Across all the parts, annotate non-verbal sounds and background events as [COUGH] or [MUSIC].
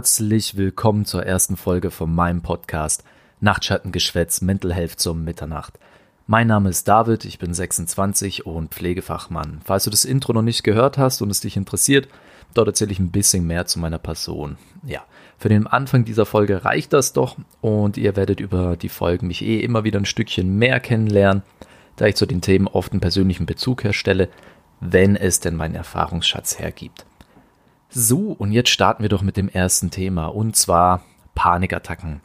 Herzlich willkommen zur ersten Folge von meinem Podcast Nachtschattengeschwätz Mental Health zur Mitternacht. Mein Name ist David, ich bin 26 und Pflegefachmann. Falls du das Intro noch nicht gehört hast und es dich interessiert, dort erzähle ich ein bisschen mehr zu meiner Person. Ja, für den Anfang dieser Folge reicht das doch und ihr werdet über die Folgen mich eh immer wieder ein Stückchen mehr kennenlernen, da ich zu den Themen oft einen persönlichen Bezug herstelle, wenn es denn mein Erfahrungsschatz hergibt. So, und jetzt starten wir doch mit dem ersten Thema, und zwar Panikattacken.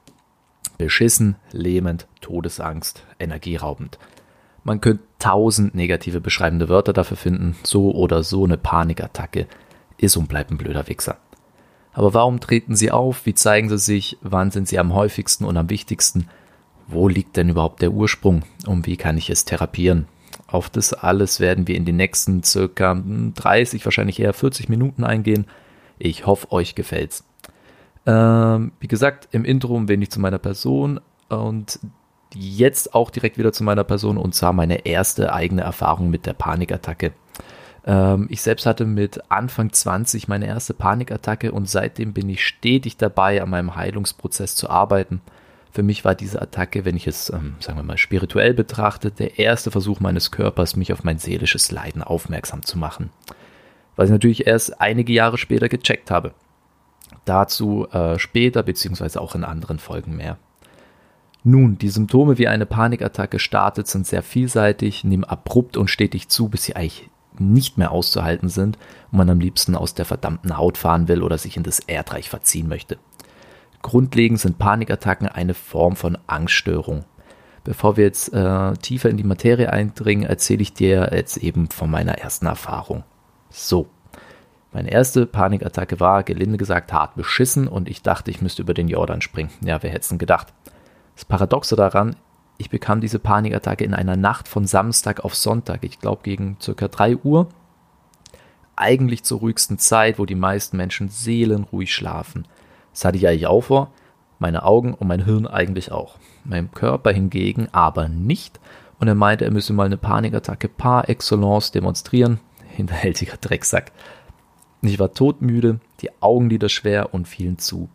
Beschissen, lähmend, Todesangst, energieraubend. Man könnte tausend negative beschreibende Wörter dafür finden, so oder so eine Panikattacke ist und bleibt ein blöder Wichser. Aber warum treten sie auf? Wie zeigen sie sich? Wann sind sie am häufigsten und am wichtigsten? Wo liegt denn überhaupt der Ursprung? Und wie kann ich es therapieren? Auf das alles werden wir in den nächsten circa 30, wahrscheinlich eher 40 Minuten eingehen. Ich hoffe, euch gefällt's. Ähm, wie gesagt, im Intro ein wenig zu meiner Person und jetzt auch direkt wieder zu meiner Person und zwar meine erste eigene Erfahrung mit der Panikattacke. Ähm, ich selbst hatte mit Anfang 20 meine erste Panikattacke und seitdem bin ich stetig dabei, an meinem Heilungsprozess zu arbeiten. Für mich war diese Attacke, wenn ich es, ähm, sagen wir mal, spirituell betrachte, der erste Versuch meines Körpers, mich auf mein seelisches Leiden aufmerksam zu machen. Was ich natürlich erst einige Jahre später gecheckt habe. Dazu äh, später, beziehungsweise auch in anderen Folgen mehr. Nun, die Symptome wie eine Panikattacke startet, sind sehr vielseitig, nehmen abrupt und stetig zu, bis sie eigentlich nicht mehr auszuhalten sind und man am liebsten aus der verdammten Haut fahren will oder sich in das Erdreich verziehen möchte. Grundlegend sind Panikattacken eine Form von Angststörung. Bevor wir jetzt äh, tiefer in die Materie eindringen, erzähle ich dir jetzt eben von meiner ersten Erfahrung. So, meine erste Panikattacke war, gelinde gesagt, hart beschissen und ich dachte, ich müsste über den Jordan springen. Ja, wer hätte es denn gedacht? Das Paradoxe daran, ich bekam diese Panikattacke in einer Nacht von Samstag auf Sonntag, ich glaube gegen circa 3 Uhr. Eigentlich zur ruhigsten Zeit, wo die meisten Menschen seelenruhig schlafen. Das hatte ich eigentlich auch vor, meine Augen und mein Hirn eigentlich auch. Mein Körper hingegen aber nicht. Und er meinte, er müsse mal eine Panikattacke par excellence demonstrieren. Hinterhältiger Drecksack. Ich war todmüde, die Augenlider schwer und fielen zu.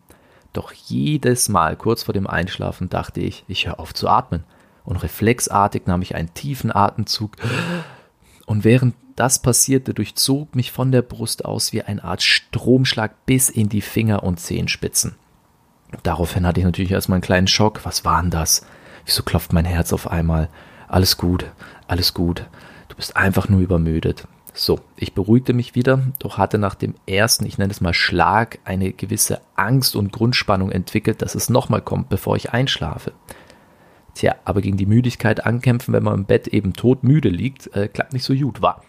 Doch jedes Mal kurz vor dem Einschlafen dachte ich, ich höre auf zu atmen. Und reflexartig nahm ich einen tiefen Atemzug. Und während das passierte, durchzog mich von der Brust aus wie eine Art Stromschlag bis in die Finger und Zehenspitzen. Daraufhin hatte ich natürlich erstmal einen kleinen Schock. Was war denn das? Wieso klopft mein Herz auf einmal? Alles gut, alles gut. Du bist einfach nur übermüdet. So, ich beruhigte mich wieder, doch hatte nach dem ersten, ich nenne es mal Schlag, eine gewisse Angst und Grundspannung entwickelt, dass es nochmal kommt, bevor ich einschlafe. Tja, aber gegen die Müdigkeit ankämpfen, wenn man im Bett eben todmüde liegt, äh, klappt nicht so gut, war.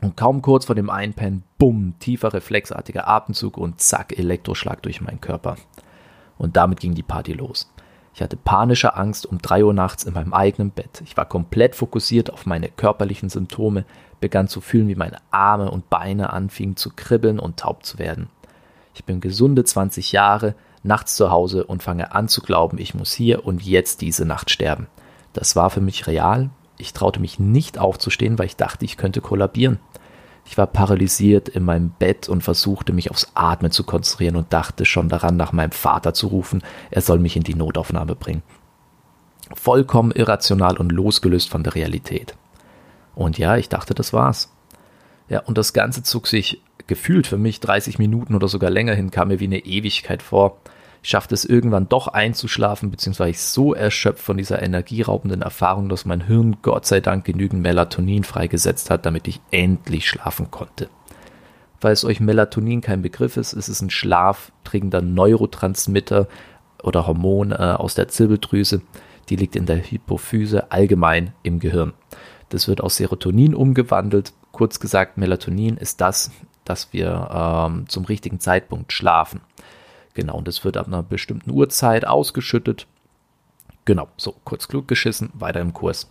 Und kaum kurz vor dem Einpennen, bumm, tiefer reflexartiger Atemzug und zack, Elektroschlag durch meinen Körper. Und damit ging die Party los. Ich hatte panische Angst um drei Uhr nachts in meinem eigenen Bett. Ich war komplett fokussiert auf meine körperlichen Symptome, begann zu fühlen, wie meine Arme und Beine anfingen zu kribbeln und taub zu werden. Ich bin gesunde 20 Jahre, nachts zu Hause und fange an zu glauben, ich muss hier und jetzt diese Nacht sterben. Das war für mich real. Ich traute mich nicht aufzustehen, weil ich dachte, ich könnte kollabieren. Ich war paralysiert in meinem Bett und versuchte mich aufs Atmen zu konzentrieren und dachte schon daran, nach meinem Vater zu rufen, er soll mich in die Notaufnahme bringen. Vollkommen irrational und losgelöst von der Realität. Und ja, ich dachte, das war's. Ja, und das Ganze zog sich gefühlt für mich 30 Minuten oder sogar länger hin, kam mir wie eine Ewigkeit vor. Ich schaffte es irgendwann doch einzuschlafen, beziehungsweise ich so erschöpft von dieser energieraubenden Erfahrung, dass mein Hirn Gott sei Dank genügend Melatonin freigesetzt hat, damit ich endlich schlafen konnte. Falls euch Melatonin kein Begriff ist, ist es ein schlafträgender Neurotransmitter oder Hormon äh, aus der Zirbeldrüse. Die liegt in der Hypophyse allgemein im Gehirn. Das wird aus Serotonin umgewandelt. Kurz gesagt, Melatonin ist das, dass wir ähm, zum richtigen Zeitpunkt schlafen. Genau, und das wird ab einer bestimmten Uhrzeit ausgeschüttet. Genau, so kurz klug geschissen, weiter im Kurs.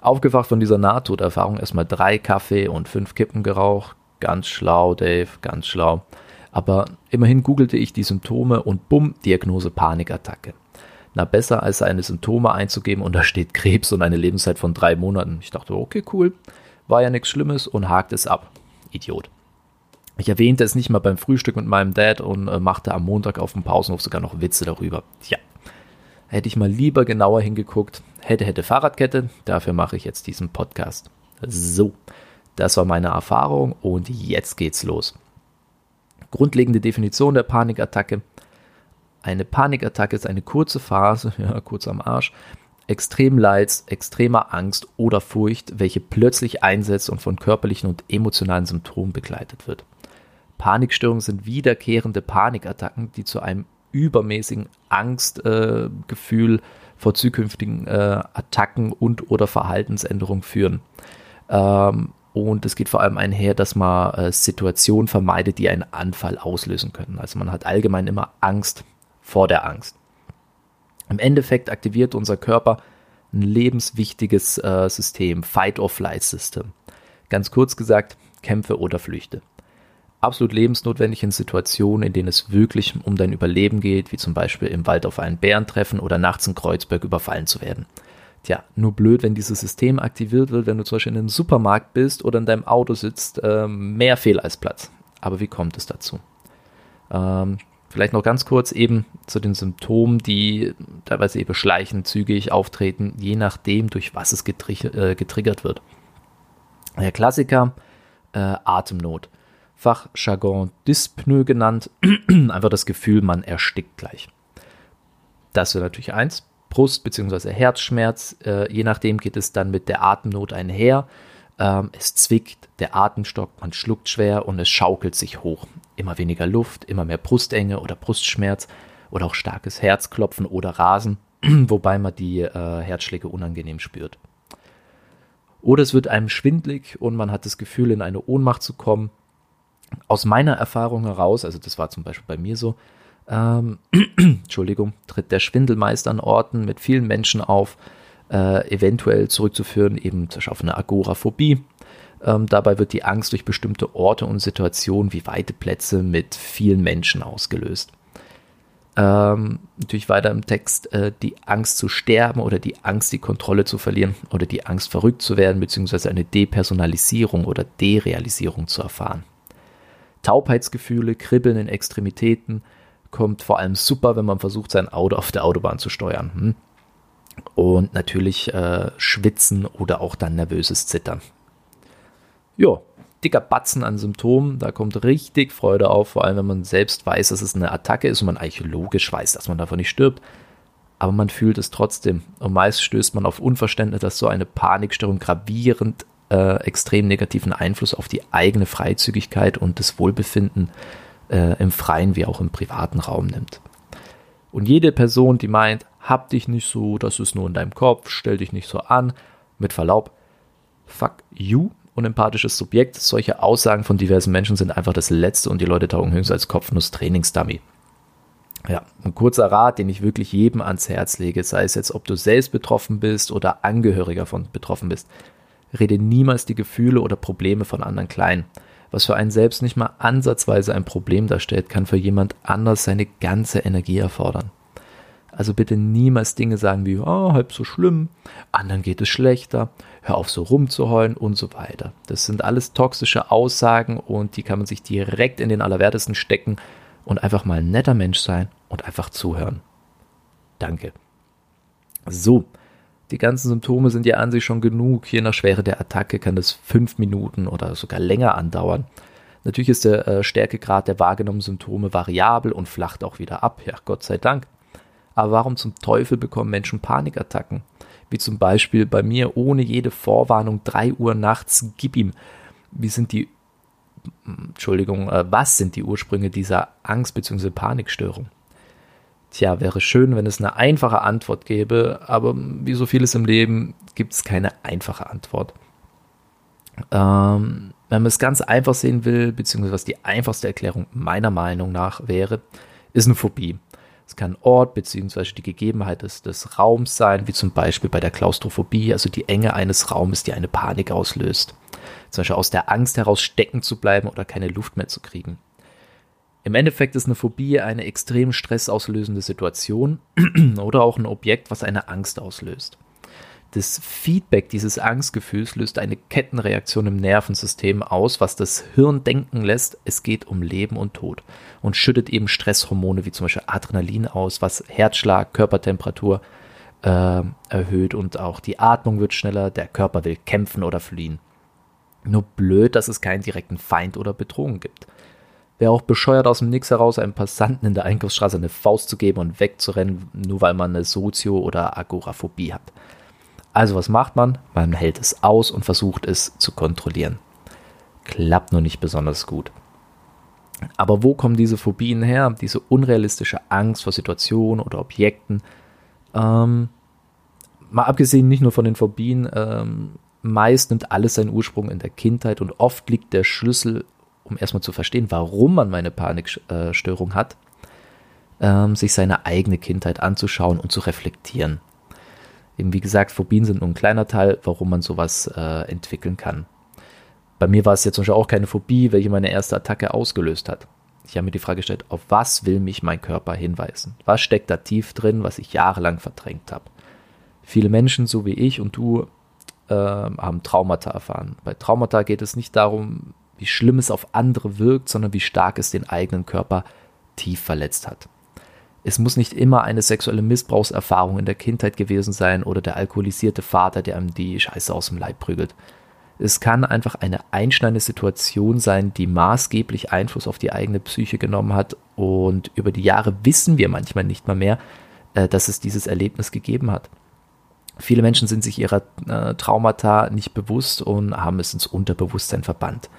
Aufgewacht von dieser Nahtoderfahrung erstmal drei Kaffee und fünf Kippen geraucht. Ganz schlau, Dave, ganz schlau. Aber immerhin googelte ich die Symptome und bumm, Diagnose Panikattacke. Na, besser als seine Symptome einzugeben und da steht Krebs und eine Lebenszeit von drei Monaten. Ich dachte, okay, cool, war ja nichts Schlimmes und hakt es ab. Idiot. Ich erwähnte es nicht mal beim Frühstück mit meinem Dad und äh, machte am Montag auf dem Pausenhof sogar noch Witze darüber. Tja, hätte ich mal lieber genauer hingeguckt. Hätte, hätte Fahrradkette. Dafür mache ich jetzt diesen Podcast. So, das war meine Erfahrung und jetzt geht's los. Grundlegende Definition der Panikattacke. Eine Panikattacke ist eine kurze Phase, [LAUGHS] ja, kurz am Arsch, extrem Leids, extremer Angst oder Furcht, welche plötzlich einsetzt und von körperlichen und emotionalen Symptomen begleitet wird. Panikstörungen sind wiederkehrende Panikattacken, die zu einem übermäßigen Angstgefühl äh, vor zukünftigen äh, Attacken und oder Verhaltensänderungen führen. Ähm, und es geht vor allem einher, dass man äh, Situationen vermeidet, die einen Anfall auslösen können. Also man hat allgemein immer Angst vor der Angst. Im Endeffekt aktiviert unser Körper ein lebenswichtiges äh, System, Fight-or-Flight-System. Ganz kurz gesagt, kämpfe oder flüchte. Absolut lebensnotwendig in Situationen, in denen es wirklich um dein Überleben geht, wie zum Beispiel im Wald auf einen Bären treffen oder nachts in Kreuzberg überfallen zu werden. Tja, nur blöd, wenn dieses System aktiviert wird, wenn du zum Beispiel in einem Supermarkt bist oder in deinem Auto sitzt, äh, mehr Fehl als Platz. Aber wie kommt es dazu? Ähm, Vielleicht noch ganz kurz eben zu den Symptomen, die teilweise eben schleichend, zügig auftreten, je nachdem, durch was es getri äh, getriggert wird. Der Klassiker, äh, Atemnot. Fachjargon Dyspnoe genannt. [CLEARS THROAT] Einfach das Gefühl, man erstickt gleich. Das wäre natürlich eins. Brust- bzw. Herzschmerz. Äh, je nachdem geht es dann mit der Atemnot einher. Ähm, es zwickt, der Atemstock, man schluckt schwer und es schaukelt sich hoch. Immer weniger Luft, immer mehr Brustenge oder Brustschmerz oder auch starkes Herzklopfen oder Rasen, [CLEARS THROAT] wobei man die äh, Herzschläge unangenehm spürt. Oder es wird einem schwindlig und man hat das Gefühl, in eine Ohnmacht zu kommen. Aus meiner Erfahrung heraus, also das war zum Beispiel bei mir so, ähm, [CLEARS THROAT] Entschuldigung, tritt der Schwindel meist an Orten mit vielen Menschen auf, äh, eventuell zurückzuführen, eben auf eine Agoraphobie. Ähm, dabei wird die Angst durch bestimmte Orte und Situationen wie weite Plätze mit vielen Menschen ausgelöst. Ähm, natürlich weiter im Text äh, die Angst zu sterben oder die Angst, die Kontrolle zu verlieren oder die Angst, verrückt zu werden, beziehungsweise eine Depersonalisierung oder Derealisierung zu erfahren. Taubheitsgefühle, Kribbeln in Extremitäten kommt vor allem super, wenn man versucht, sein Auto auf der Autobahn zu steuern. Hm? und natürlich äh, Schwitzen oder auch dann nervöses Zittern. Ja, dicker Batzen an Symptomen, da kommt richtig Freude auf, vor allem wenn man selbst weiß, dass es eine Attacke ist und man eigentlich logisch weiß, dass man davon nicht stirbt. Aber man fühlt es trotzdem. Und meist stößt man auf Unverständnis, dass so eine Panikstörung gravierend äh, extrem negativen Einfluss auf die eigene Freizügigkeit und das Wohlbefinden äh, im freien wie auch im privaten Raum nimmt. Und jede Person, die meint, hab dich nicht so, das ist nur in deinem Kopf, stell dich nicht so an. Mit Verlaub, fuck you, unempathisches Subjekt. Solche Aussagen von diversen Menschen sind einfach das Letzte und die Leute taugen höchstens als Kopfnuss-Trainingsdummy. Ja, ein kurzer Rat, den ich wirklich jedem ans Herz lege, sei es jetzt, ob du selbst betroffen bist oder Angehöriger von betroffen bist. Rede niemals die Gefühle oder Probleme von anderen klein. Was für einen selbst nicht mal ansatzweise ein Problem darstellt, kann für jemand anders seine ganze Energie erfordern. Also bitte niemals Dinge sagen wie, oh, halb so schlimm, anderen geht es schlechter, hör auf so rumzuheulen und so weiter. Das sind alles toxische Aussagen und die kann man sich direkt in den Allerwertesten stecken und einfach mal ein netter Mensch sein und einfach zuhören. Danke. So, die ganzen Symptome sind ja an sich schon genug. Je nach Schwere der Attacke kann das fünf Minuten oder sogar länger andauern. Natürlich ist der äh, Stärkegrad der wahrgenommenen Symptome variabel und flacht auch wieder ab. Ja, Gott sei Dank. Aber warum zum Teufel bekommen Menschen Panikattacken? Wie zum Beispiel bei mir ohne jede Vorwarnung 3 Uhr nachts, gib ihm. Wie sind die, Entschuldigung, äh, was sind die Ursprünge dieser Angst- bzw. Panikstörung? Tja, wäre schön, wenn es eine einfache Antwort gäbe, aber wie so vieles im Leben gibt es keine einfache Antwort. Ähm, wenn man es ganz einfach sehen will, beziehungsweise was die einfachste Erklärung meiner Meinung nach wäre, ist eine Phobie. Es kann Ort bzw. die Gegebenheit des, des Raums sein, wie zum Beispiel bei der Klaustrophobie, also die Enge eines Raumes, die eine Panik auslöst. Zum Beispiel aus der Angst heraus stecken zu bleiben oder keine Luft mehr zu kriegen. Im Endeffekt ist eine Phobie eine extrem stressauslösende Situation [CLEARS THROAT] oder auch ein Objekt, was eine Angst auslöst. Das Feedback dieses Angstgefühls löst eine Kettenreaktion im Nervensystem aus, was das Hirn denken lässt, es geht um Leben und Tod und schüttet eben Stresshormone wie zum Beispiel Adrenalin aus, was Herzschlag, Körpertemperatur äh, erhöht und auch die Atmung wird schneller, der Körper will kämpfen oder fliehen. Nur blöd, dass es keinen direkten Feind oder Bedrohung gibt. Wäre auch bescheuert aus dem Nix heraus, einem Passanten in der Einkaufsstraße eine Faust zu geben und wegzurennen, nur weil man eine Sozio- oder Agoraphobie hat. Also was macht man? Man hält es aus und versucht es zu kontrollieren. Klappt nur nicht besonders gut. Aber wo kommen diese Phobien her? Diese unrealistische Angst vor Situationen oder Objekten. Ähm, mal abgesehen nicht nur von den Phobien, ähm, meist nimmt alles seinen Ursprung in der Kindheit und oft liegt der Schlüssel, um erstmal zu verstehen, warum man meine Panikstörung hat, ähm, sich seine eigene Kindheit anzuschauen und zu reflektieren. Eben wie gesagt, Phobien sind nur ein kleiner Teil, warum man sowas äh, entwickeln kann. Bei mir war es jetzt zum Beispiel auch keine Phobie, welche meine erste Attacke ausgelöst hat. Ich habe mir die Frage gestellt, auf was will mich mein Körper hinweisen? Was steckt da tief drin, was ich jahrelang verdrängt habe? Viele Menschen, so wie ich und du, äh, haben Traumata erfahren. Bei Traumata geht es nicht darum, wie schlimm es auf andere wirkt, sondern wie stark es den eigenen Körper tief verletzt hat. Es muss nicht immer eine sexuelle Missbrauchserfahrung in der Kindheit gewesen sein oder der alkoholisierte Vater, der einem die Scheiße aus dem Leib prügelt. Es kann einfach eine einschneidende Situation sein, die maßgeblich Einfluss auf die eigene Psyche genommen hat. Und über die Jahre wissen wir manchmal nicht mal mehr, äh, dass es dieses Erlebnis gegeben hat. Viele Menschen sind sich ihrer äh, Traumata nicht bewusst und haben es ins Unterbewusstsein verbannt.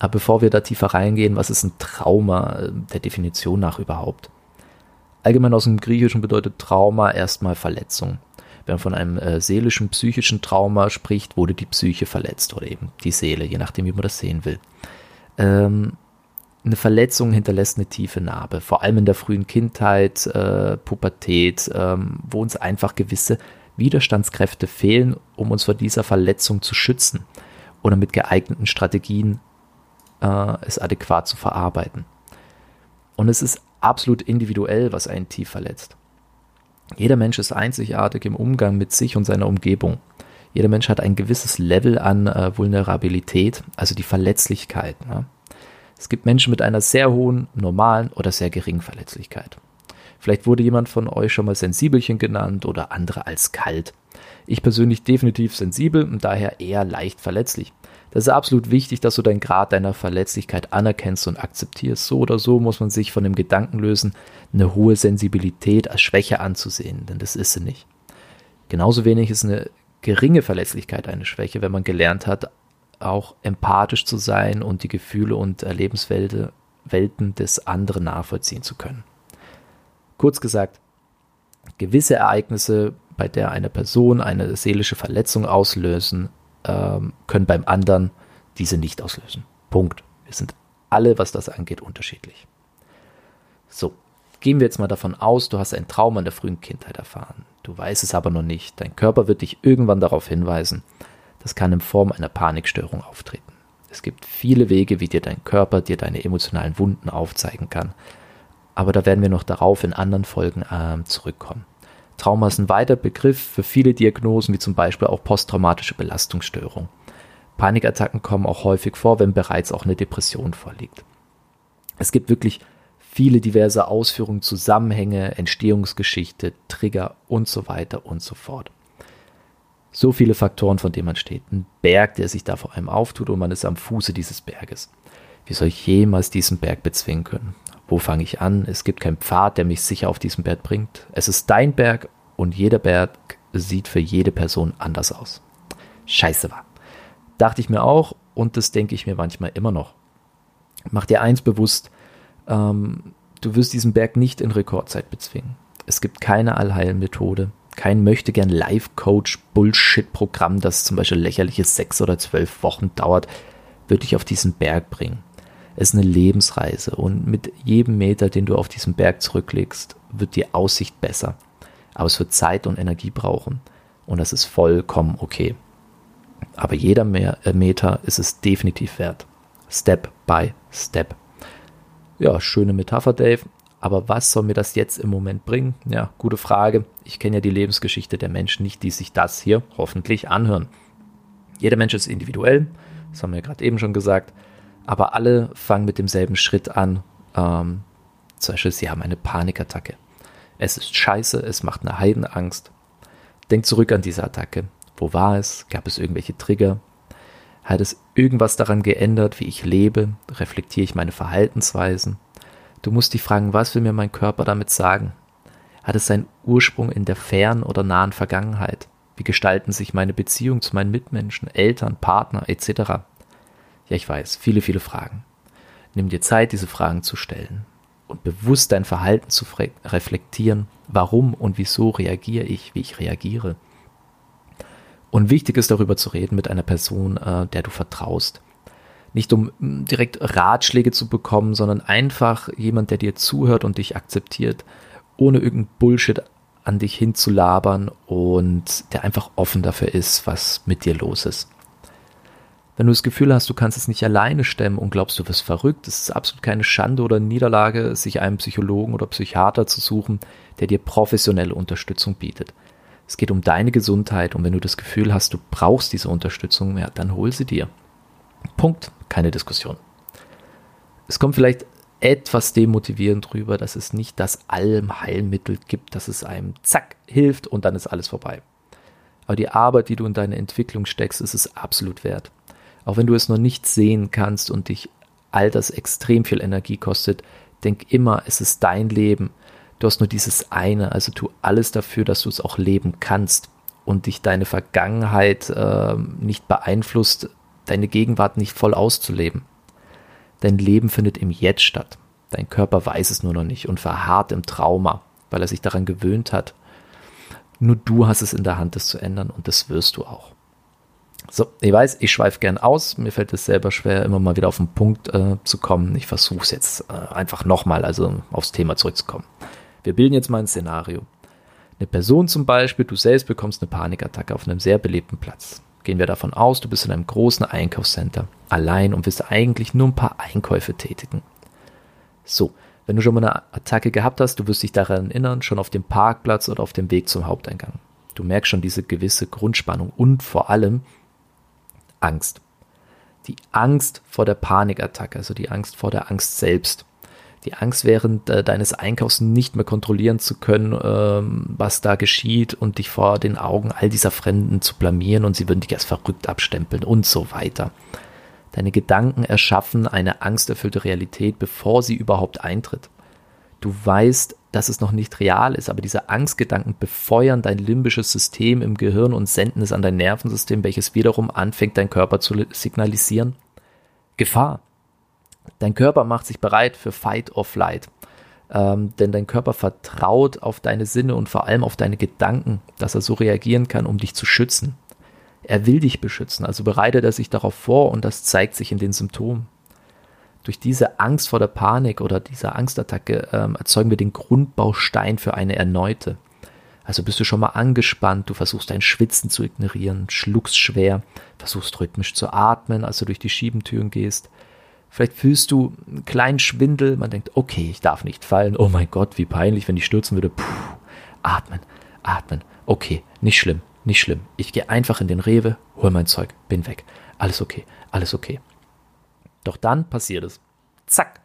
Aber bevor wir da tiefer reingehen, was ist ein Trauma äh, der Definition nach überhaupt? Allgemein aus dem Griechischen bedeutet Trauma erstmal Verletzung. Wenn man von einem äh, seelischen, psychischen Trauma spricht, wurde die Psyche verletzt oder eben die Seele, je nachdem, wie man das sehen will. Ähm, eine Verletzung hinterlässt eine tiefe Narbe, vor allem in der frühen Kindheit, äh, Pubertät, ähm, wo uns einfach gewisse Widerstandskräfte fehlen, um uns vor dieser Verletzung zu schützen oder mit geeigneten Strategien äh, es adäquat zu verarbeiten. Und es ist absolut individuell, was einen tief verletzt. Jeder Mensch ist einzigartig im Umgang mit sich und seiner Umgebung. Jeder Mensch hat ein gewisses Level an äh, Vulnerabilität, also die Verletzlichkeit. Ne? Es gibt Menschen mit einer sehr hohen, normalen oder sehr geringen Verletzlichkeit. Vielleicht wurde jemand von euch schon mal Sensibelchen genannt oder andere als kalt. Ich persönlich definitiv sensibel und daher eher leicht verletzlich. Das ist absolut wichtig, dass du deinen Grad deiner Verletzlichkeit anerkennst und akzeptierst. So oder so muss man sich von dem Gedanken lösen, eine hohe Sensibilität als Schwäche anzusehen, denn das ist sie nicht. Genauso wenig ist eine geringe Verletzlichkeit eine Schwäche, wenn man gelernt hat, auch empathisch zu sein und die Gefühle und Erlebenswelten des anderen nachvollziehen zu können. Kurz gesagt, gewisse Ereignisse, bei der eine Person eine seelische Verletzung auslösen, ähm, können beim anderen diese nicht auslösen. Punkt. Wir sind alle, was das angeht, unterschiedlich. So, gehen wir jetzt mal davon aus, du hast ein Trauma in der frühen Kindheit erfahren. Du weißt es aber noch nicht. Dein Körper wird dich irgendwann darauf hinweisen. Das kann in Form einer Panikstörung auftreten. Es gibt viele Wege, wie dir dein Körper dir deine emotionalen Wunden aufzeigen kann. Aber da werden wir noch darauf in anderen Folgen äh, zurückkommen. Trauma ist ein weiter Begriff für viele Diagnosen, wie zum Beispiel auch posttraumatische Belastungsstörung. Panikattacken kommen auch häufig vor, wenn bereits auch eine Depression vorliegt. Es gibt wirklich viele diverse Ausführungen, Zusammenhänge, Entstehungsgeschichte, Trigger und so weiter und so fort. So viele Faktoren, von denen man steht. Ein Berg, der sich da vor allem auftut und man ist am Fuße dieses Berges. Wie soll ich jemals diesen Berg bezwingen können? Wo fange ich an? Es gibt keinen Pfad, der mich sicher auf diesen Berg bringt. Es ist dein Berg und jeder Berg sieht für jede Person anders aus. Scheiße war. Dachte ich mir auch und das denke ich mir manchmal immer noch. Mach dir eins bewusst, ähm, du wirst diesen Berg nicht in Rekordzeit bezwingen. Es gibt keine Allheilmethode, kein möchte gern Life-Coach-Bullshit-Programm, das zum Beispiel lächerliche sechs oder zwölf Wochen dauert, wird dich auf diesen Berg bringen. Es ist eine Lebensreise und mit jedem Meter, den du auf diesem Berg zurücklegst, wird die Aussicht besser. Aber es wird Zeit und Energie brauchen und das ist vollkommen okay. Aber jeder äh, Meter ist es definitiv wert. Step by Step. Ja, schöne Metapher, Dave. aber was soll mir das jetzt im Moment bringen? Ja, gute Frage. Ich kenne ja die Lebensgeschichte der Menschen nicht, die sich das hier hoffentlich anhören. Jeder Mensch ist individuell, das haben wir gerade eben schon gesagt, aber alle fangen mit demselben Schritt an. Ähm, zum Beispiel, sie haben eine Panikattacke. Es ist scheiße, es macht eine Heidenangst. Denk zurück an diese Attacke. Wo war es? Gab es irgendwelche Trigger? Hat es irgendwas daran geändert, wie ich lebe? Reflektiere ich meine Verhaltensweisen? Du musst dich fragen, was will mir mein Körper damit sagen? Hat es seinen Ursprung in der fernen oder nahen Vergangenheit? Wie gestalten sich meine Beziehungen zu meinen Mitmenschen, Eltern, Partner etc.? Ja, ich weiß, viele, viele Fragen. Nimm dir Zeit, diese Fragen zu stellen und bewusst dein Verhalten zu reflektieren. Warum und wieso reagiere ich, wie ich reagiere? Und wichtig ist darüber zu reden mit einer Person, äh, der du vertraust. Nicht um direkt Ratschläge zu bekommen, sondern einfach jemand, der dir zuhört und dich akzeptiert, ohne irgendein Bullshit an dich hinzulabern und der einfach offen dafür ist, was mit dir los ist. Wenn du das Gefühl hast, du kannst es nicht alleine stemmen und glaubst, du wirst verrückt, es ist absolut keine Schande oder Niederlage, sich einen Psychologen oder Psychiater zu suchen, der dir professionelle Unterstützung bietet. Es geht um deine Gesundheit und wenn du das Gefühl hast, du brauchst diese Unterstützung, ja, dann hol sie dir. Punkt, keine Diskussion. Es kommt vielleicht etwas demotivierend rüber, dass es nicht das Allheilmittel gibt, dass es einem zack hilft und dann ist alles vorbei. Aber die Arbeit, die du in deine Entwicklung steckst, ist es absolut wert. Auch wenn du es noch nicht sehen kannst und dich all das extrem viel Energie kostet, denk immer, es ist dein Leben. Du hast nur dieses eine, also tu alles dafür, dass du es auch leben kannst und dich deine Vergangenheit äh, nicht beeinflusst, deine Gegenwart nicht voll auszuleben. Dein Leben findet im Jetzt statt. Dein Körper weiß es nur noch nicht und verharrt im Trauma, weil er sich daran gewöhnt hat. Nur du hast es in der Hand, das zu ändern und das wirst du auch. So, ich weiß, ich schweife gern aus. Mir fällt es selber schwer, immer mal wieder auf den Punkt äh, zu kommen. Ich versuche es jetzt äh, einfach nochmal, also aufs Thema zurückzukommen. Wir bilden jetzt mal ein Szenario. Eine Person zum Beispiel, du selbst bekommst eine Panikattacke auf einem sehr belebten Platz. Gehen wir davon aus, du bist in einem großen Einkaufscenter, allein und willst eigentlich nur ein paar Einkäufe tätigen. So, wenn du schon mal eine Attacke gehabt hast, du wirst dich daran erinnern, schon auf dem Parkplatz oder auf dem Weg zum Haupteingang. Du merkst schon diese gewisse Grundspannung und vor allem Angst. Die Angst vor der Panikattacke, also die Angst vor der Angst selbst die Angst während äh, deines Einkaufs nicht mehr kontrollieren zu können, ähm, was da geschieht und dich vor den Augen all dieser Fremden zu blamieren und sie würden dich als verrückt abstempeln und so weiter. Deine Gedanken erschaffen eine angsterfüllte Realität, bevor sie überhaupt eintritt. Du weißt, dass es noch nicht real ist, aber diese Angstgedanken befeuern dein limbisches System im Gehirn und senden es an dein Nervensystem, welches wiederum anfängt, dein Körper zu signalisieren. Gefahr. Dein Körper macht sich bereit für Fight or Flight. Ähm, denn dein Körper vertraut auf deine Sinne und vor allem auf deine Gedanken, dass er so reagieren kann, um dich zu schützen. Er will dich beschützen, also bereitet er sich darauf vor und das zeigt sich in den Symptomen. Durch diese Angst vor der Panik oder dieser Angstattacke ähm, erzeugen wir den Grundbaustein für eine erneute. Also bist du schon mal angespannt, du versuchst dein Schwitzen zu ignorieren, schluckst schwer, versuchst rhythmisch zu atmen, als du durch die Schiebentüren gehst, Vielleicht fühlst du einen kleinen Schwindel, man denkt, okay, ich darf nicht fallen. Oh mein Gott, wie peinlich, wenn ich stürzen würde. Puh, atmen, atmen. Okay, nicht schlimm, nicht schlimm. Ich gehe einfach in den Rewe, hol mein Zeug, bin weg. Alles okay, alles okay. Doch dann passiert es. Zack,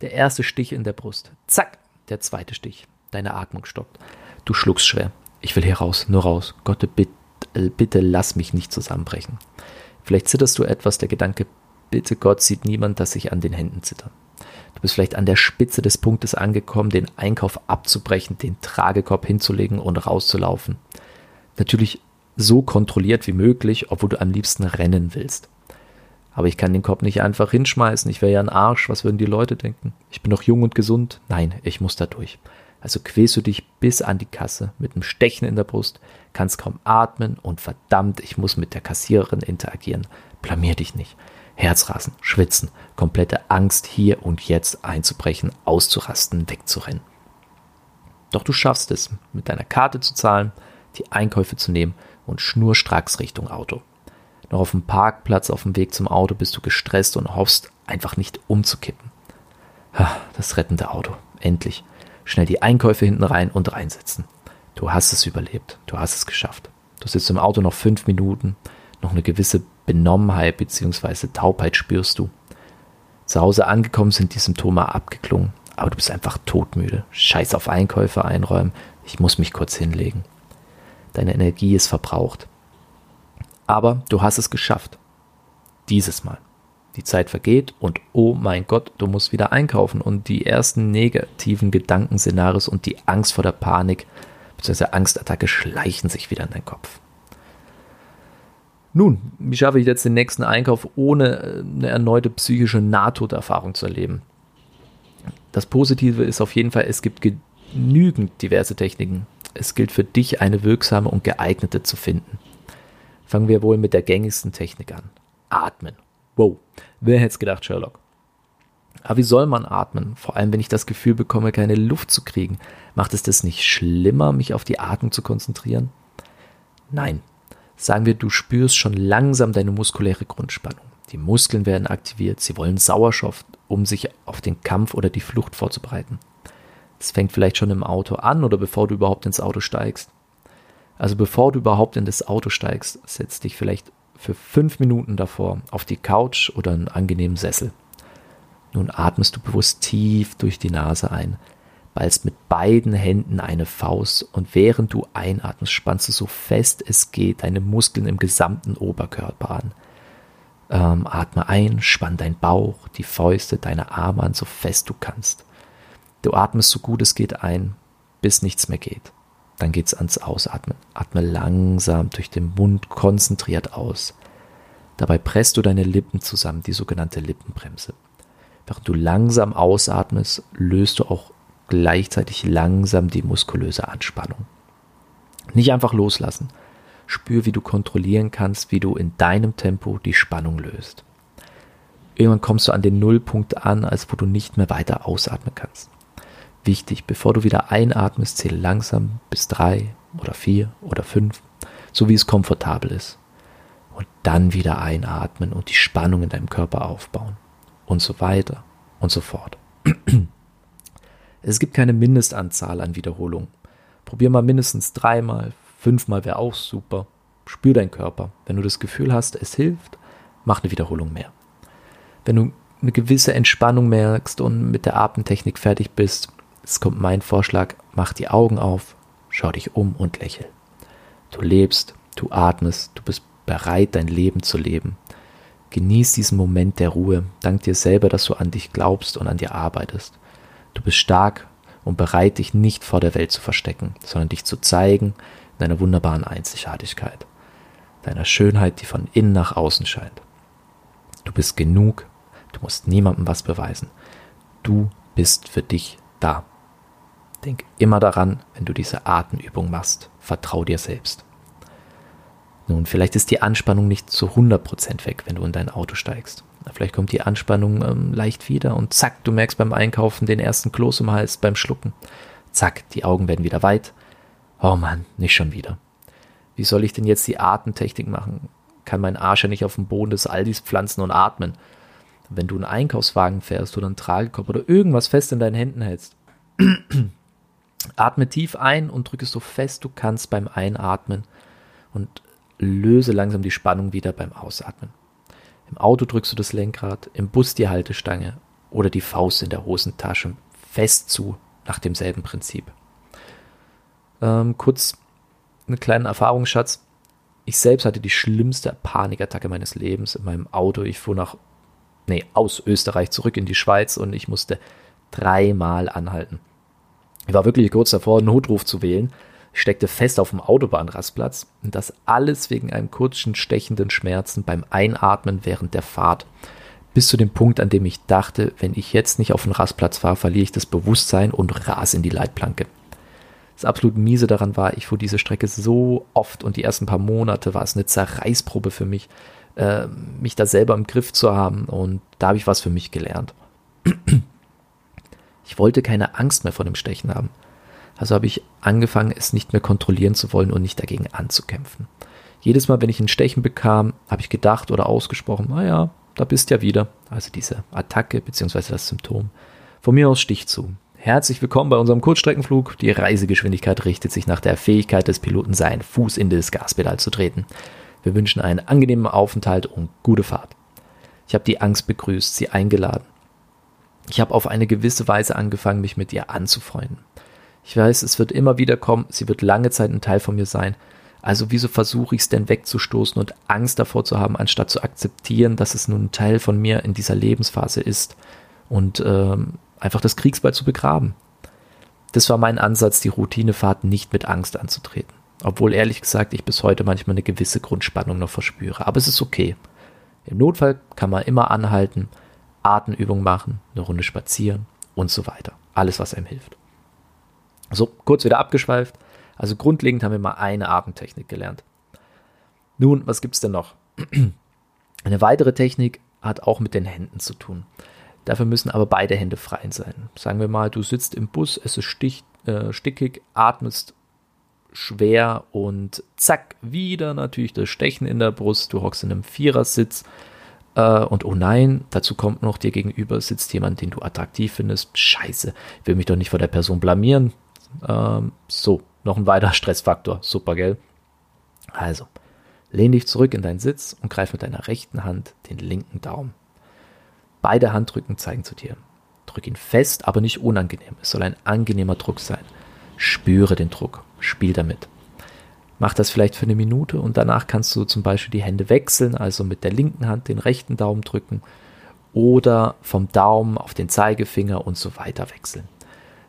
der erste Stich in der Brust. Zack, der zweite Stich. Deine Atmung stoppt. Du schluckst schwer. Ich will hier raus, nur raus. Gott, bitte, bitte lass mich nicht zusammenbrechen. Vielleicht zitterst du etwas, der Gedanke bitte Gott sieht niemand, dass ich an den Händen zitter. Du bist vielleicht an der Spitze des Punktes angekommen, den Einkauf abzubrechen, den Tragekorb hinzulegen und rauszulaufen. Natürlich so kontrolliert wie möglich, obwohl du am liebsten rennen willst. Aber ich kann den Korb nicht einfach hinschmeißen. Ich wäre ja ein Arsch. Was würden die Leute denken? Ich bin noch jung und gesund. Nein, ich muss da durch. Also quälst du dich bis an die Kasse mit einem Stechen in der Brust, kannst kaum atmen und verdammt, ich muss mit der Kassiererin interagieren. Blamier dich nicht. Herzrasen, Schwitzen, komplette Angst hier und jetzt einzubrechen, auszurasten, wegzurennen. Doch du schaffst es, mit deiner Karte zu zahlen, die Einkäufe zu nehmen und schnurstracks Richtung Auto. Noch auf dem Parkplatz auf dem Weg zum Auto bist du gestresst und hoffst, einfach nicht umzukippen. Das rettende Auto. endlich. Schnell die Einkäufe hinten rein und reinsetzen. Du hast es überlebt. Du hast es geschafft. Du sitzt im Auto noch fünf Minuten. Noch eine gewisse Benommenheit bzw. Taubheit spürst du. Zu Hause angekommen sind die Symptome abgeklungen, aber du bist einfach todmüde. Scheiß auf Einkäufe einräumen. Ich muss mich kurz hinlegen. Deine Energie ist verbraucht. Aber du hast es geschafft. Dieses Mal. Die Zeit vergeht und oh mein Gott, du musst wieder einkaufen und die ersten negativen Gedankenszenarios und die Angst vor der Panik bzw. Angstattacke schleichen sich wieder in deinen Kopf. Nun, wie schaffe ich jetzt den nächsten Einkauf, ohne äh, eine erneute psychische Nahtoderfahrung zu erleben? Das Positive ist auf jeden Fall, es gibt genügend diverse Techniken. Es gilt für dich, eine wirksame und geeignete zu finden. Fangen wir wohl mit der gängigsten Technik an. Atmen. Wow, wer hätte es gedacht, Sherlock? Aber wie soll man atmen? Vor allem, wenn ich das Gefühl bekomme, keine Luft zu kriegen. Macht es das nicht schlimmer, mich auf die Atmung zu konzentrieren? Nein. Sagen wir, du spürst schon langsam deine muskuläre Grundspannung. Die Muskeln werden aktiviert, sie wollen Sauerstoff, um sich auf den Kampf oder die Flucht vorzubereiten. Das fängt vielleicht schon im Auto an oder bevor du überhaupt ins Auto steigst. Also bevor du überhaupt in das Auto steigst, setz dich vielleicht für fünf Minuten davor auf die Couch oder einen angenehmen Sessel. Nun atmest du bewusst tief durch die Nase ein, ballst mit beiden Händen eine Faust und während du einatmest, spannst du so fest es geht deine Muskeln im gesamten Oberkörper an. Ähm, atme ein, spann deinen Bauch, die Fäuste, deine Arme an, so fest du kannst. Du atmest so gut es geht ein, bis nichts mehr geht. Dann geht's ans Ausatmen. Atme langsam durch den Mund konzentriert aus. Dabei presst du deine Lippen zusammen, die sogenannte Lippenbremse. Während du langsam ausatmest, löst du auch gleichzeitig langsam die muskulöse Anspannung. Nicht einfach loslassen. Spür, wie du kontrollieren kannst, wie du in deinem Tempo die Spannung löst. Irgendwann kommst du an den Nullpunkt an, als wo du nicht mehr weiter ausatmen kannst. Wichtig, bevor du wieder einatmest, zähle langsam bis drei oder vier oder fünf, so wie es komfortabel ist. Und dann wieder einatmen und die Spannung in deinem Körper aufbauen. Und so weiter und so fort. [CLEARS THROAT] Es gibt keine Mindestanzahl an Wiederholungen. Probier mal mindestens dreimal, fünfmal wäre auch super. Spür deinen Körper. Wenn du das Gefühl hast, es hilft, mach eine Wiederholung mehr. Wenn du eine gewisse Entspannung merkst und mit der Atemtechnik fertig bist, es kommt mein Vorschlag, mach die Augen auf, schau dich um und lächel. Du lebst, du atmest, du bist bereit, dein Leben zu leben. Genieß diesen Moment der Ruhe, dank dir selber, dass du an dich glaubst und an dir arbeitest. Du bist stark und bereit, dich nicht vor der Welt zu verstecken, sondern dich zu zeigen in deiner wunderbaren Einzigartigkeit, deiner Schönheit, die von innen nach außen scheint. Du bist genug, du musst niemandem was beweisen. Du bist für dich da. Denk immer daran, wenn du diese Atemübung machst, vertrau dir selbst. Nun, vielleicht ist die Anspannung nicht zu 100% weg, wenn du in dein Auto steigst. Vielleicht kommt die Anspannung ähm, leicht wieder und zack, du merkst beim Einkaufen den ersten Kloß im Hals beim Schlucken. Zack, die Augen werden wieder weit. Oh Mann, nicht schon wieder. Wie soll ich denn jetzt die Atemtechnik machen? Kann mein Arsch ja nicht auf dem Boden des Aldis pflanzen und atmen. Wenn du einen Einkaufswagen fährst oder einen Tragekorb oder irgendwas fest in deinen Händen hältst, atme tief ein und drücke so fest du kannst beim Einatmen und löse langsam die Spannung wieder beim Ausatmen. Im Auto drückst du das Lenkrad, im Bus die Haltestange oder die Faust in der Hosentasche fest zu, nach demselben Prinzip. Ähm, kurz einen kleinen Erfahrungsschatz. Ich selbst hatte die schlimmste Panikattacke meines Lebens in meinem Auto. Ich fuhr nach, nee, aus Österreich zurück in die Schweiz und ich musste dreimal anhalten. Ich war wirklich kurz davor, einen Notruf zu wählen steckte fest auf dem Autobahnrastplatz und das alles wegen einem kurzen stechenden Schmerzen beim Einatmen während der Fahrt. Bis zu dem Punkt, an dem ich dachte, wenn ich jetzt nicht auf den Rastplatz fahre, verliere ich das Bewusstsein und rase in die Leitplanke. Das absolut miese daran war, ich fuhr diese Strecke so oft und die ersten paar Monate war es eine Zerreißprobe für mich, äh, mich da selber im Griff zu haben und da habe ich was für mich gelernt. Ich wollte keine Angst mehr vor dem Stechen haben. Also habe ich angefangen, es nicht mehr kontrollieren zu wollen und nicht dagegen anzukämpfen. Jedes Mal, wenn ich ein Stechen bekam, habe ich gedacht oder ausgesprochen, naja, da bist ja wieder. Also diese Attacke bzw. das Symptom. Von mir aus Stich zu. Herzlich willkommen bei unserem Kurzstreckenflug. Die Reisegeschwindigkeit richtet sich nach der Fähigkeit des Piloten, seinen Fuß in das Gaspedal zu treten. Wir wünschen einen angenehmen Aufenthalt und gute Fahrt. Ich habe die Angst begrüßt, sie eingeladen. Ich habe auf eine gewisse Weise angefangen, mich mit ihr anzufreunden. Ich weiß, es wird immer wieder kommen, sie wird lange Zeit ein Teil von mir sein. Also wieso versuche ich es denn wegzustoßen und Angst davor zu haben, anstatt zu akzeptieren, dass es nun ein Teil von mir in dieser Lebensphase ist und ähm, einfach das Kriegsball zu begraben. Das war mein Ansatz, die Routinefahrt nicht mit Angst anzutreten. Obwohl ehrlich gesagt ich bis heute manchmal eine gewisse Grundspannung noch verspüre. Aber es ist okay. Im Notfall kann man immer anhalten, Atemübungen machen, eine Runde spazieren und so weiter. Alles, was einem hilft. So, kurz wieder abgeschweift. Also grundlegend haben wir mal eine Atemtechnik gelernt. Nun, was gibt es denn noch? [CLEARS THROAT] Eine weitere Technik hat auch mit den Händen zu tun. Dafür müssen aber beide Hände frei sein. Sagen wir mal, du sitzt im Bus, es ist stich, äh, stickig, atmest schwer und zack, wieder natürlich das Stechen in der Brust. Du hockst in einem Vierersitz äh, und oh nein, dazu kommt noch, dir gegenüber sitzt jemand, den du attraktiv findest. Scheiße, will mich doch nicht vor der Person blamieren. Ähm, so, noch ein weiterer Stressfaktor. Super, gell? Also, lehn dich zurück in deinen Sitz und greif mit deiner rechten Hand den linken Daumen. Beide Handrücken zeigen zu dir. Drück ihn fest, aber nicht unangenehm. Es soll ein angenehmer Druck sein. Spüre den Druck. Spiel damit. Mach das vielleicht für eine Minute und danach kannst du zum Beispiel die Hände wechseln, also mit der linken Hand den rechten Daumen drücken oder vom Daumen auf den Zeigefinger und so weiter wechseln.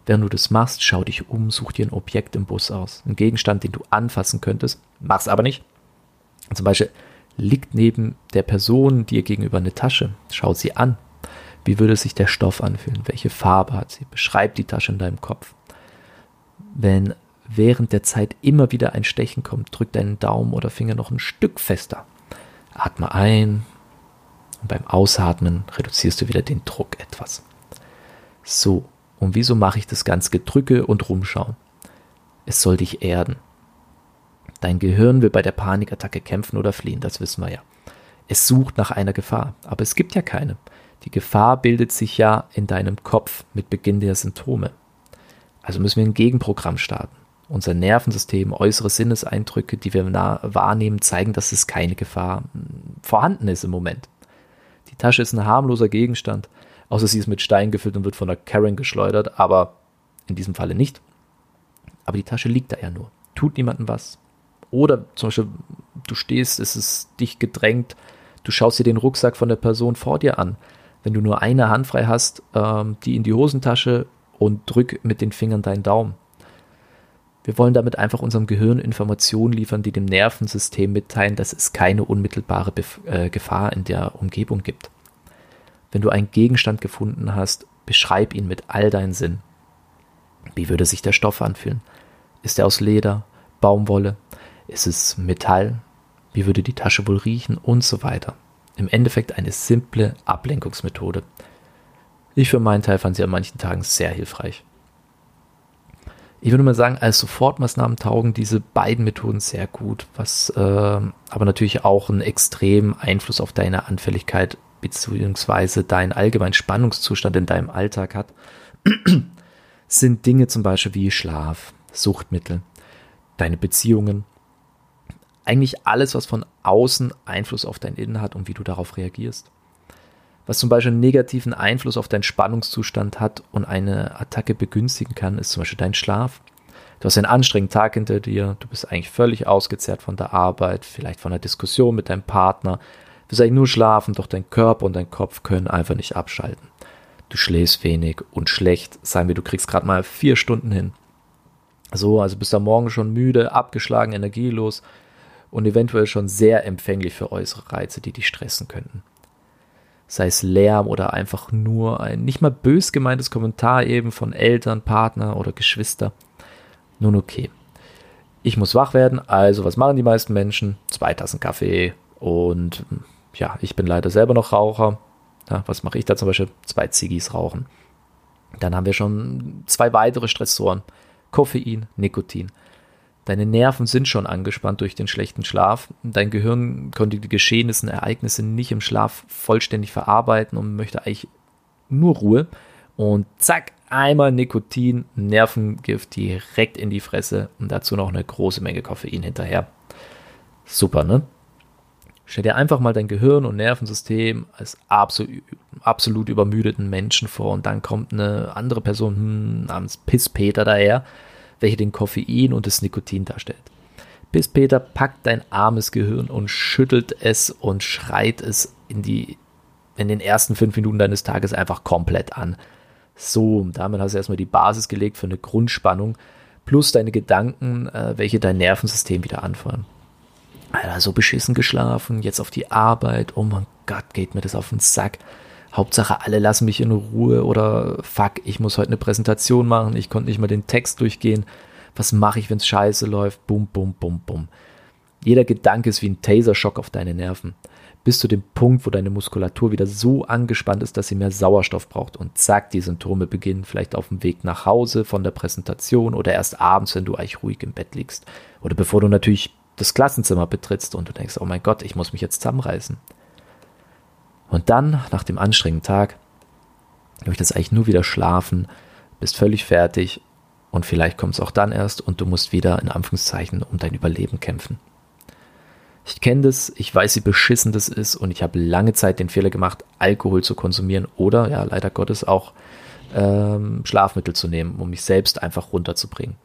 Während du das machst, schau dich um, such dir ein Objekt im Bus aus, einen Gegenstand, den du anfassen könntest, mach's aber nicht. Zum Beispiel liegt neben der Person dir gegenüber eine Tasche, schau sie an. Wie würde sich der Stoff anfühlen? Welche Farbe hat sie? Beschreib die Tasche in deinem Kopf. Wenn während der Zeit immer wieder ein Stechen kommt, drück deinen Daumen oder Finger noch ein Stück fester. Atme ein und beim Ausatmen reduzierst du wieder den Druck etwas. So, und wieso mache ich das ganze Gedrücke und Rumschauen? Es soll dich erden. Dein Gehirn will bei der Panikattacke kämpfen oder fliehen, das wissen wir ja. Es sucht nach einer Gefahr, aber es gibt ja keine. Die Gefahr bildet sich ja in deinem Kopf mit Beginn der Symptome. Also müssen wir ein Gegenprogramm starten. Unser Nervensystem, äußere Sinneseindrücke, die wir wahrnehmen, zeigen, dass es keine Gefahr hm, vorhanden ist im Moment. Die Tasche ist ein harmloser Gegenstand, außer sie ist mit Stein gefüllt und wird von der Karen geschleudert, aber in diesem Falle nicht. Aber die Tasche liegt da ja nur, tut niemandem was. Oder zum Beispiel, du stehst, es ist dich gedrängt, du schaust dir den Rucksack von der Person vor dir an. Wenn du nur eine Hand frei hast, ähm, die in die Hosentasche und drück mit den Fingern deinen Daumen. Wir wollen damit einfach unserem Gehirn Informationen liefern, die dem Nervensystem mitteilen, dass es keine unmittelbare Bef äh, Gefahr in der Umgebung gibt. Wenn du einen Gegenstand gefunden hast, beschreib ihn mit all deinen Sinn. Wie würde sich der Stoff anfühlen? Ist er aus Leder, Baumwolle? Ist es Metall? Wie würde die Tasche wohl riechen? Und so weiter. Im Endeffekt eine simple Ablenkungsmethode. Ich für meinen Teil fand sie an manchen Tagen sehr hilfreich. Ich würde mal sagen, als Sofortmaßnahmen taugen diese beiden Methoden sehr gut, was äh, aber natürlich auch einen extremen Einfluss auf deine Anfälligkeit bzw. deinen allgemeinen Spannungszustand in deinem Alltag hat, [CLEARS THROAT] sind Dinge zum Beispiel wie Schlaf, Suchtmittel, deine Beziehungen, eigentlich alles, was von außen Einfluss auf dein Innen hat und wie du darauf reagierst was zum Beispiel einen negativen Einfluss auf deinen Spannungszustand hat und eine Attacke begünstigen kann, ist zum Beispiel dein Schlaf. Du hast einen anstrengenden Tag hinter dir, du bist eigentlich völlig ausgezehrt von der Arbeit, vielleicht von der Diskussion mit deinem Partner. Du willst eigentlich nur schlafen, doch dein Körper und dein Kopf können einfach nicht abschalten. Du schläfst wenig und schlecht, sagen wir, du kriegst gerade mal vier Stunden hin. So, also bist am Morgen schon müde, abgeschlagen, energielos und eventuell schon sehr empfänglich für äußere Reize, die dich stressen könnten sei es Lärm oder einfach nur ein nicht mal bös gemeintes Kommentar eben von Eltern, Partner oder Geschwister. Nun okay. Ich muss wach werden, also was machen die meisten Menschen? Zwei Tassen Kaffee und ja, ich bin leider selber noch Raucher. Ja, was mache ich da zum Beispiel? Zwei Ziggis rauchen. Dann haben wir schon zwei weitere Stressoren. Koffein, Nikotin. Deine Nerven sind schon angespannt durch den schlechten Schlaf. Dein Gehirn konnte die Geschehnisse, Ereignisse nicht im Schlaf vollständig verarbeiten und möchte eigentlich nur Ruhe. Und zack, Einmal Nikotin, Nervengift direkt in die Fresse und dazu noch eine große Menge Koffein hinterher. Super, ne? Stell dir einfach mal dein Gehirn und Nervensystem als absolut, absolut übermüdeten Menschen vor und dann kommt eine andere Person hm, namens Pisspeter daher, welche den Koffein und das Nikotin darstellt. Pisspeter packt dein armes Gehirn und schüttelt es und schreit es in die in den ersten fünf Minuten deines Tages einfach komplett an. So, damit hast du erstmal die Basis gelegt für eine Grundspannung plus deine Gedanken, äh, welche dein Nervensystem wieder anfeuern. Alter, so beschissen geschlafen, jetzt auf die Arbeit, oh mein Gott, geht mir das auf den Sack. Hauptsache, alle lassen mich in Ruhe oder fuck, ich muss heute eine Präsentation machen, ich konnte nicht mal den Text durchgehen. Was mache ich, wenn es scheiße läuft? Bum, bum, bum, bum. Jeder Gedanke ist wie ein Taserschock auf deine Nerven. Bis zu dem Punkt, wo deine Muskulatur wieder so angespannt ist, dass sie mehr Sauerstoff braucht. Und zack, die Symptome beginnen vielleicht auf dem Weg nach Hause von der Präsentation oder erst abends, wenn du eigentlich ruhig im Bett liegst. Oder bevor du natürlich das Klassenzimmer betrittst und du denkst, oh mein Gott, ich muss mich jetzt zusammenreißen. Und dann, nach dem anstrengenden Tag, möchtest eigentlich nur wieder schlafen, bist völlig fertig und vielleicht kommt es auch dann erst und du musst wieder in Anführungszeichen um dein Überleben kämpfen. Ich kenne das, ich weiß, wie beschissen das ist und ich habe lange Zeit den Fehler gemacht, Alkohol zu konsumieren oder, ja, leider Gottes auch ähm, Schlafmittel zu nehmen, um mich selbst einfach runterzubringen.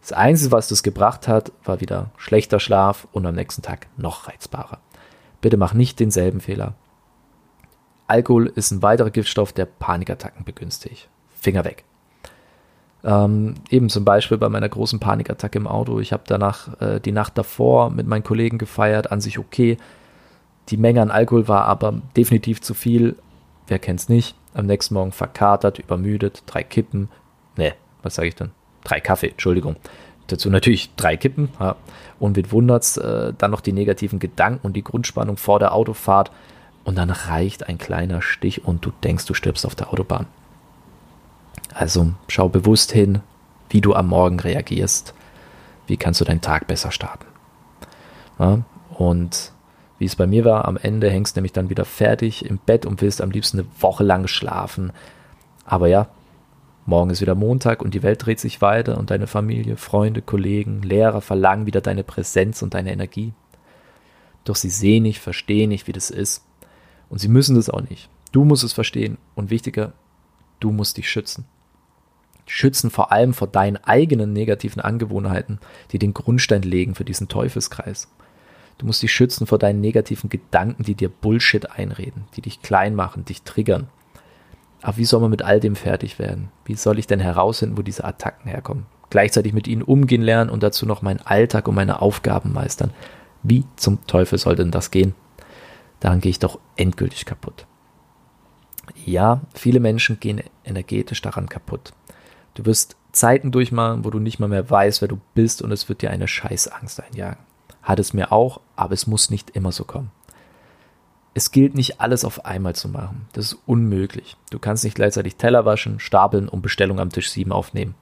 Das Einzige, was das gebracht hat, war wieder schlechter Schlaf und am nächsten Tag noch reizbarer. Bitte mach nicht denselben Fehler. Alkohol ist ein weiterer Giftstoff, der Panikattacken begünstigt. Finger weg. Ähm, eben zum Beispiel bei meiner großen Panikattacke im Auto. Ich habe danach äh, die Nacht davor mit meinen Kollegen gefeiert, an sich okay. Die Menge an Alkohol war aber definitiv zu viel. Wer kennt's nicht? Am nächsten Morgen verkatert, übermüdet, drei Kippen. Ne, was sage ich denn? drei Kaffee, Entschuldigung. Dazu natürlich drei Kippen. Ja. Und mit wundert's äh, dann noch die negativen Gedanken und die Grundspannung vor der Autofahrt. Und dann reicht ein kleiner Stich und du denkst, du stirbst auf der Autobahn. Also schau bewusst hin, wie du am Morgen reagierst. Wie kannst du deinen Tag besser starten? Ja. Und wie es bei mir war, am Ende hängst du nämlich dann wieder fertig im Bett und willst am liebsten eine Woche lang schlafen. Aber ja, Morgen ist wieder Montag und die Welt dreht sich weiter und deine Familie, Freunde, Kollegen, Lehrer verlangen wieder deine Präsenz und deine Energie. Doch sie sehen nicht, verstehen nicht, wie das ist. Und sie müssen das auch nicht. Du musst es verstehen und wichtiger, du musst dich schützen. Schützen vor allem vor deinen eigenen negativen Angewohnheiten, die den Grundstein legen für diesen Teufelskreis. Du musst dich schützen vor deinen negativen Gedanken, die dir Bullshit einreden, die dich klein machen, dich triggern, aber wie soll man mit all dem fertig werden? Wie soll ich denn herausfinden, wo diese Attacken herkommen? Gleichzeitig mit ihnen umgehen lernen und dazu noch meinen Alltag und meine Aufgaben meistern. Wie zum Teufel soll denn das gehen? Daran gehe ich doch endgültig kaputt. Ja, viele Menschen gehen energetisch daran kaputt. Du wirst Zeiten durchmachen, wo du nicht mal mehr weißt, wer du bist und es wird dir eine Scheißangst einjagen. Hat es mir auch, aber es muss nicht immer so kommen es gilt nicht alles auf einmal zu machen. Das ist unmöglich. Du kannst nicht gleichzeitig Teller waschen, stapeln und Bestellung am Tisch 7 aufnehmen.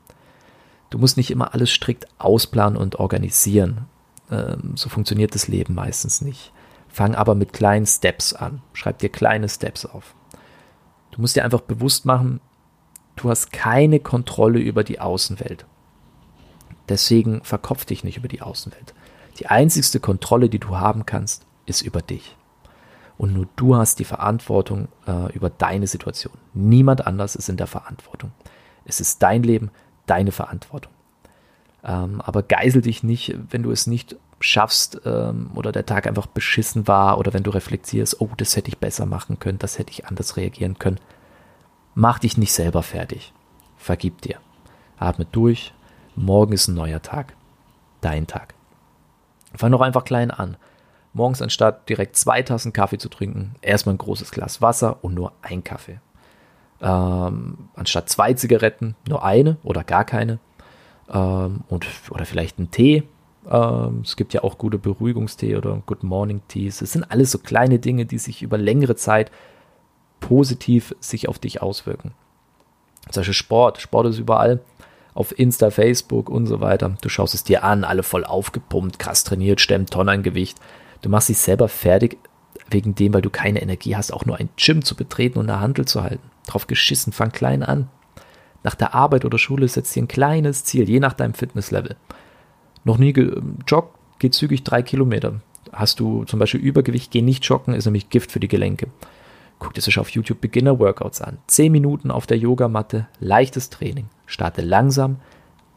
Du musst nicht immer alles strikt ausplanen und organisieren. Ähm, so funktioniert das Leben meistens nicht. Fang aber mit kleinen Steps an. Schreib dir kleine Steps auf. Du musst dir einfach bewusst machen, du hast keine Kontrolle über die Außenwelt. Deswegen verkopf dich nicht über die Außenwelt. Die einzigste Kontrolle, die du haben kannst, ist über dich und nur du hast die Verantwortung äh, über deine Situation. Niemand anders ist in der Verantwortung. Es ist dein Leben, deine Verantwortung. Ähm, aber geisel dich nicht, wenn du es nicht schaffst ähm, oder der Tag einfach beschissen war oder wenn du reflektierst, oh, das hätte ich besser machen können, das hätte ich anders reagieren können. Mach dich nicht selber fertig. Vergib dir. Atme durch. Morgen ist ein neuer Tag. Dein Tag. Fang doch einfach klein an morgens anstatt direkt zwei Tassen Kaffee zu trinken, erstmal ein großes Glas Wasser und nur ein Kaffee. Ähm, anstatt zwei Zigaretten nur eine oder gar keine. Ähm, und, oder vielleicht einen Tee. Ähm, es gibt ja auch gute Beruhigungstee oder Good Morning Teas. Es sind alles so kleine Dinge, die sich über längere Zeit positiv sich auf dich auswirken. Zum Beispiel Sport. Sport ist überall. Auf Insta, Facebook und so weiter. Du schaust es dir an, alle voll aufgepumpt, krass trainiert, stemmt Tonnen an Gewicht. Du machst dich selber fertig wegen dem, weil du keine Energie hast, auch nur ein Gym zu betreten und eine Handel zu halten. Drauf geschissen, fang klein an. Nach der Arbeit oder Schule setzt dir ein kleines Ziel, je nach deinem Fitnesslevel. Noch nie gejoggt, geh zügig drei Kilometer. Hast du zum Beispiel Übergewicht, geh nicht joggen, ist nämlich Gift für die Gelenke. Guck dir sich auf YouTube Beginner Workouts an. Zehn Minuten auf der Yogamatte, leichtes Training. Starte langsam,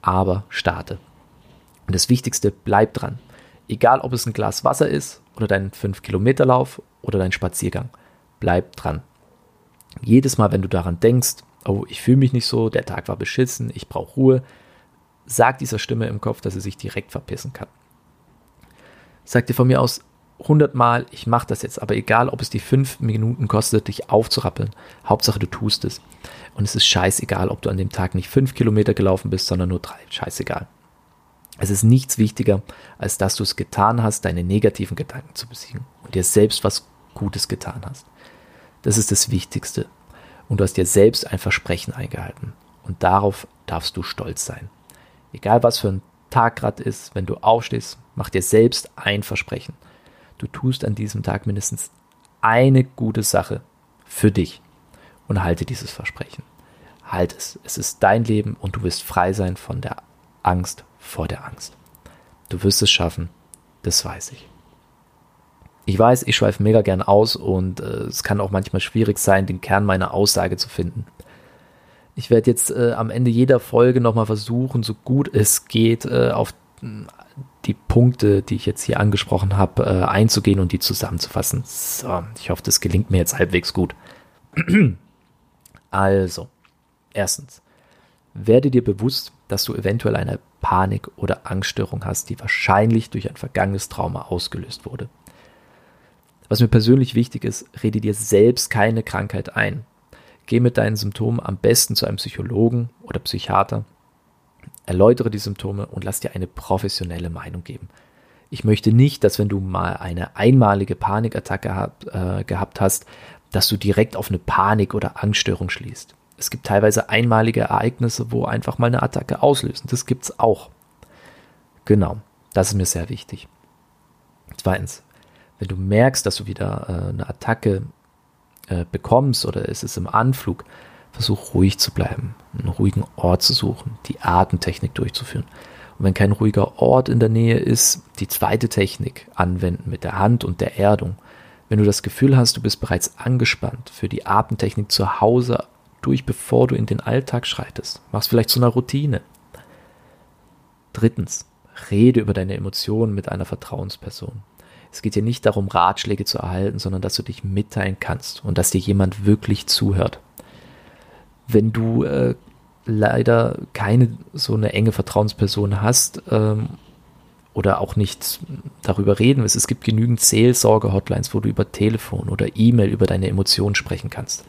aber starte. Und das Wichtigste, bleib dran. Egal, ob es ein Glas Wasser ist oder dein 5-Kilometer-Lauf oder dein Spaziergang. Bleib dran. Jedes Mal, wenn du daran denkst, oh, ich fühle mich nicht so, der Tag war beschissen, ich brauche Ruhe, sag dieser Stimme im Kopf, dass sie sich direkt verpissen kann. Sag dir von mir aus 100 Mal, ich mache das jetzt, aber egal, ob es die 5 Minuten kostet, dich aufzurappeln, Hauptsache du tust es. Und es ist scheißegal, ob du an dem Tag nicht 5 Kilometer gelaufen bist, sondern nur 3, scheißegal. Es ist nichts wichtiger, als dass du es getan hast, deine negativen Gedanken zu besiegen und dir selbst was Gutes getan hast. Das ist das Wichtigste. Und du hast dir selbst ein Versprechen eingehalten. Und darauf darfst du stolz sein. Egal was für ein Tag gerade ist, wenn du aufstehst, mach dir selbst ein Versprechen. Du tust an diesem Tag mindestens eine gute Sache für dich und halte dieses Versprechen. Halt es. Es ist dein Leben und du wirst frei sein von der Angst vor der Angst. Du wirst es schaffen, das weiß ich. Ich weiß, ich schweife mega gern aus und äh, es kann auch manchmal schwierig sein, den Kern meiner Aussage zu finden. Ich werde jetzt äh, am Ende jeder Folge nochmal versuchen, so gut es geht, äh, auf die Punkte, die ich jetzt hier angesprochen habe, äh, einzugehen und die zusammenzufassen. So, ich hoffe, das gelingt mir jetzt halbwegs gut. [CLEARS THROAT] also, erstens, werde dir bewusst, dass du eventuell eine Panik- oder Angststörung hast, die wahrscheinlich durch ein vergangenes Trauma ausgelöst wurde. Was mir persönlich wichtig ist, rede dir selbst keine Krankheit ein. Geh mit deinen Symptomen am besten zu einem Psychologen oder Psychiater. Erläutere die Symptome und lass dir eine professionelle Meinung geben. Ich möchte nicht, dass wenn du mal eine einmalige Panikattacke hab, äh, gehabt hast, dass du direkt auf eine Panik- oder Angststörung schließt. Es gibt teilweise einmalige Ereignisse, wo einfach mal eine Attacke auslösen. Das gibt es auch. Genau, das ist mir sehr wichtig. Zweitens, wenn du merkst, dass du wieder äh, eine Attacke äh, bekommst oder es ist im Anflug, versuch ruhig zu bleiben, einen ruhigen Ort zu suchen, die Atemtechnik durchzuführen. Und wenn kein ruhiger Ort in der Nähe ist, die zweite Technik anwenden mit der Hand und der Erdung. Wenn du das Gefühl hast, du bist bereits angespannt, für die Atemtechnik zu Hause durch, bevor du in den Alltag schreitest. Mach's vielleicht zu einer Routine. Drittens, rede über deine Emotionen mit einer Vertrauensperson. Es geht hier nicht darum, Ratschläge zu erhalten, sondern dass du dich mitteilen kannst und dass dir jemand wirklich zuhört. Wenn du äh, leider keine so eine enge Vertrauensperson hast ähm, oder auch nicht darüber reden willst, es gibt genügend Seelsorge-Hotlines, wo du über Telefon oder E-Mail über deine Emotionen sprechen kannst.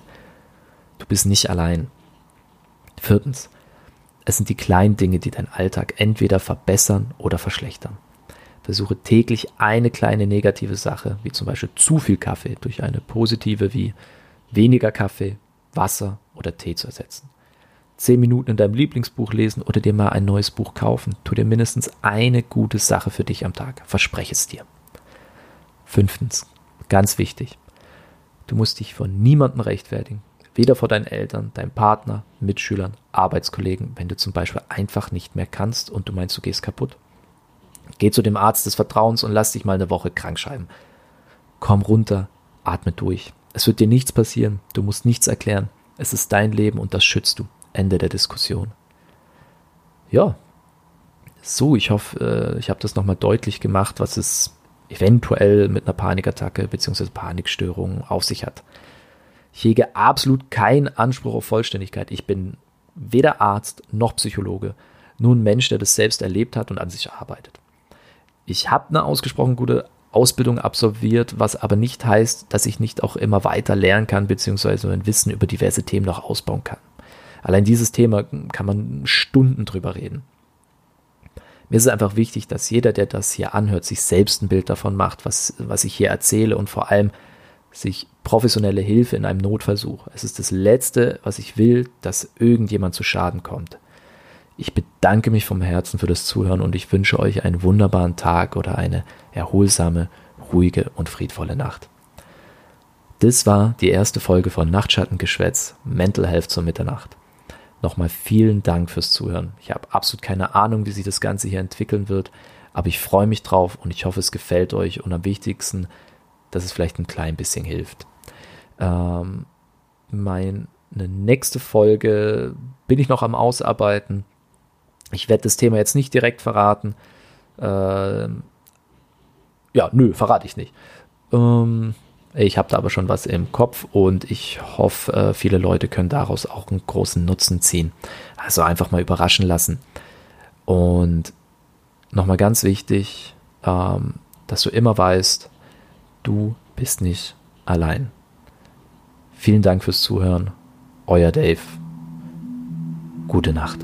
Du bist nicht allein. Viertens, es sind die kleinen Dinge, die deinen Alltag entweder verbessern oder verschlechtern. Versuche täglich eine kleine negative Sache, wie zum Beispiel zu viel Kaffee, durch eine positive wie weniger Kaffee, Wasser oder Tee zu ersetzen. Zehn Minuten in deinem Lieblingsbuch lesen oder dir mal ein neues Buch kaufen. Tu dir mindestens eine gute Sache für dich am Tag. Verspreche es dir. Fünftens, ganz wichtig. Du musst dich vor niemandem rechtfertigen. Weder vor deinen Eltern, deinem Partner, Mitschülern, Arbeitskollegen, wenn du zum Beispiel einfach nicht mehr kannst und du meinst, du gehst kaputt. Geh zu dem Arzt des Vertrauens und lass dich mal eine Woche krank schreiben. Komm runter, atme durch. Es wird dir nichts passieren, du musst nichts erklären. Es ist dein Leben und das schützt du. Ende der Diskussion. Ja. So, ich hoffe, äh, ich habe das nochmal deutlich gemacht, was es eventuell mit einer Panikattacke bzw. Panikstörung auf sich hat. Ich hege absolut keinen Anspruch auf Vollständigkeit. Ich bin weder Arzt noch Psychologe, nur ein Mensch, der das selbst erlebt hat und an sich arbeitet. Ich habe eine ausgesprochen gute Ausbildung absolviert, was aber nicht heißt, dass ich nicht auch immer weiter lernen kann, beziehungsweise mein Wissen über diverse Themen noch ausbauen kann. Allein dieses Thema kann man Stunden drüber reden. Mir ist es einfach wichtig, dass jeder, der das hier anhört, sich selbst ein Bild davon macht, was, was ich hier erzähle und vor allem sich professionelle Hilfe in einem Notfall sucht. Es ist das Letzte, was ich will, dass irgendjemand zu Schaden kommt. Ich bedanke mich vom Herzen für das Zuhören und ich wünsche euch einen wunderbaren Tag oder eine erholsame, ruhige und friedvolle Nacht. Das war die erste Folge von Nachtschattengeschwätz Mental Health zur Mitternacht. nochmal vielen Dank fürs Zuhören. Ich habe absolut keine Ahnung, wie sich das Ganze hier entwickeln wird, aber ich freue mich drauf und ich hoffe, es gefällt euch und am wichtigsten, dass es vielleicht ein klein bisschen hilft. Ähm, meine nächste Folge bin ich noch am Ausarbeiten. Ich werde das Thema jetzt nicht direkt verraten. Ähm, ja, nö, verrate ich nicht. Ähm, ich habe da aber schon was im Kopf und ich hoffe, äh, viele Leute können daraus auch einen großen Nutzen ziehen. Also einfach mal überraschen lassen. Und nochmal ganz wichtig, ähm, dass du immer weißt, du bist nicht allein. Vielen Dank fürs Zuhören. Euer Dave. Gute Nacht.